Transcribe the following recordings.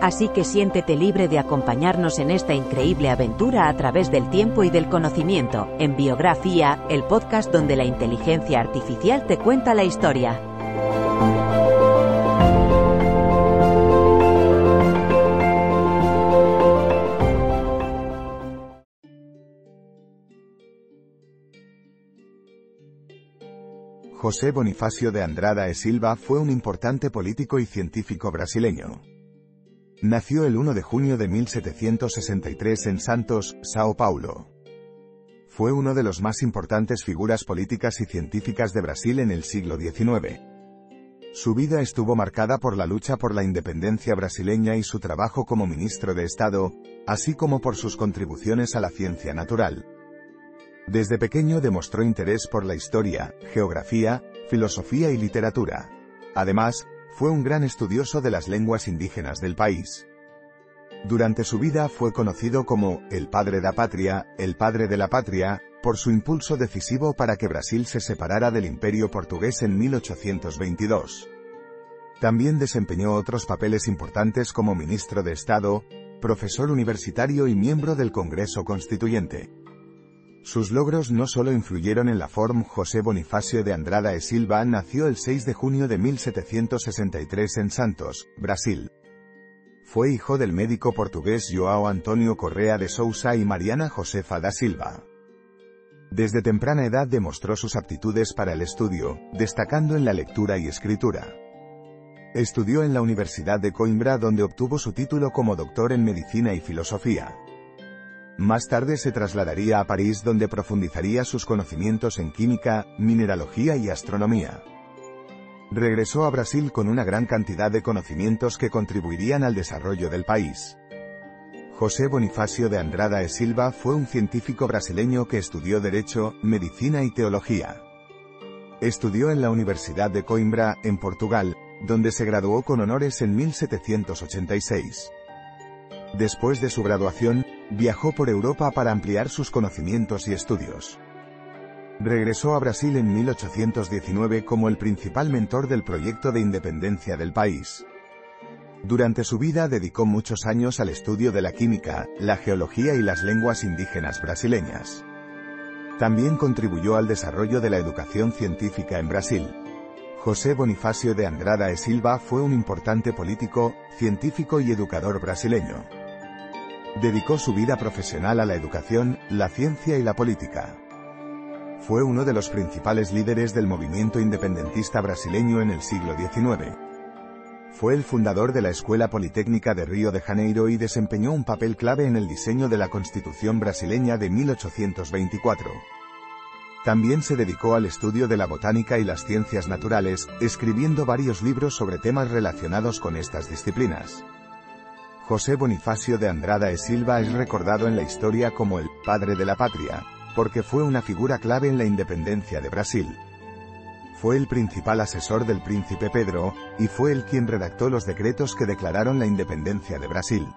Así que siéntete libre de acompañarnos en esta increíble aventura a través del tiempo y del conocimiento, en Biografía, el podcast donde la inteligencia artificial te cuenta la historia. José Bonifacio de Andrada e Silva fue un importante político y científico brasileño. Nació el 1 de junio de 1763 en Santos, Sao Paulo. Fue uno de los más importantes figuras políticas y científicas de Brasil en el siglo XIX. Su vida estuvo marcada por la lucha por la independencia brasileña y su trabajo como ministro de Estado, así como por sus contribuciones a la ciencia natural. Desde pequeño demostró interés por la historia, geografía, filosofía y literatura. Además, fue un gran estudioso de las lenguas indígenas del país. Durante su vida fue conocido como el padre da patria, el padre de la patria, por su impulso decisivo para que Brasil se separara del imperio portugués en 1822. También desempeñó otros papeles importantes como ministro de Estado, profesor universitario y miembro del Congreso Constituyente. Sus logros no solo influyeron en la forma José Bonifacio de Andrada e Silva nació el 6 de junio de 1763 en Santos, Brasil. Fue hijo del médico portugués João Antonio Correa de Sousa y Mariana Josefa da Silva. Desde temprana edad demostró sus aptitudes para el estudio, destacando en la lectura y escritura. Estudió en la Universidad de Coimbra donde obtuvo su título como doctor en medicina y filosofía. Más tarde se trasladaría a París donde profundizaría sus conocimientos en química, mineralogía y astronomía. Regresó a Brasil con una gran cantidad de conocimientos que contribuirían al desarrollo del país. José Bonifacio de Andrada e Silva fue un científico brasileño que estudió Derecho, Medicina y Teología. Estudió en la Universidad de Coimbra, en Portugal, donde se graduó con honores en 1786. Después de su graduación, viajó por Europa para ampliar sus conocimientos y estudios. Regresó a Brasil en 1819 como el principal mentor del proyecto de independencia del país. Durante su vida dedicó muchos años al estudio de la química, la geología y las lenguas indígenas brasileñas. También contribuyó al desarrollo de la educación científica en Brasil. José Bonifacio de Andrada e Silva fue un importante político, científico y educador brasileño. Dedicó su vida profesional a la educación, la ciencia y la política. Fue uno de los principales líderes del movimiento independentista brasileño en el siglo XIX. Fue el fundador de la Escuela Politécnica de Río de Janeiro y desempeñó un papel clave en el diseño de la Constitución brasileña de 1824. También se dedicó al estudio de la botánica y las ciencias naturales, escribiendo varios libros sobre temas relacionados con estas disciplinas. José Bonifacio de Andrada e Silva es recordado en la historia como el padre de la patria, porque fue una figura clave en la independencia de Brasil. Fue el principal asesor del príncipe Pedro, y fue el quien redactó los decretos que declararon la independencia de Brasil.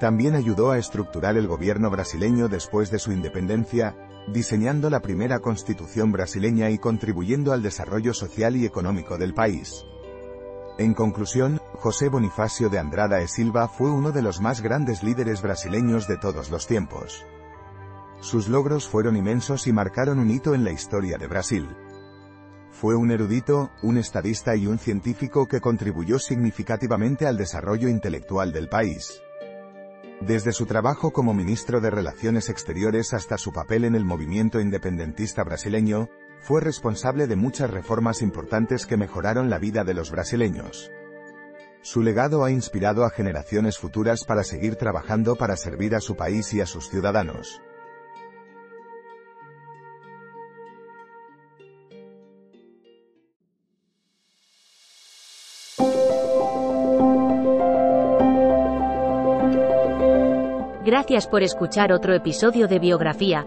También ayudó a estructurar el gobierno brasileño después de su independencia, diseñando la primera constitución brasileña y contribuyendo al desarrollo social y económico del país. En conclusión, José Bonifacio de Andrada e Silva fue uno de los más grandes líderes brasileños de todos los tiempos. Sus logros fueron inmensos y marcaron un hito en la historia de Brasil. Fue un erudito, un estadista y un científico que contribuyó significativamente al desarrollo intelectual del país. Desde su trabajo como ministro de Relaciones Exteriores hasta su papel en el movimiento independentista brasileño, fue responsable de muchas reformas importantes que mejoraron la vida de los brasileños. Su legado ha inspirado a generaciones futuras para seguir trabajando para servir a su país y a sus ciudadanos. Gracias por escuchar otro episodio de Biografía,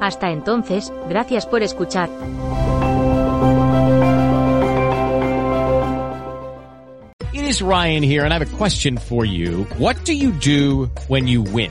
Hasta entonces, gracias por escuchar. It is Ryan here and I have a question for you. What do you do when you win?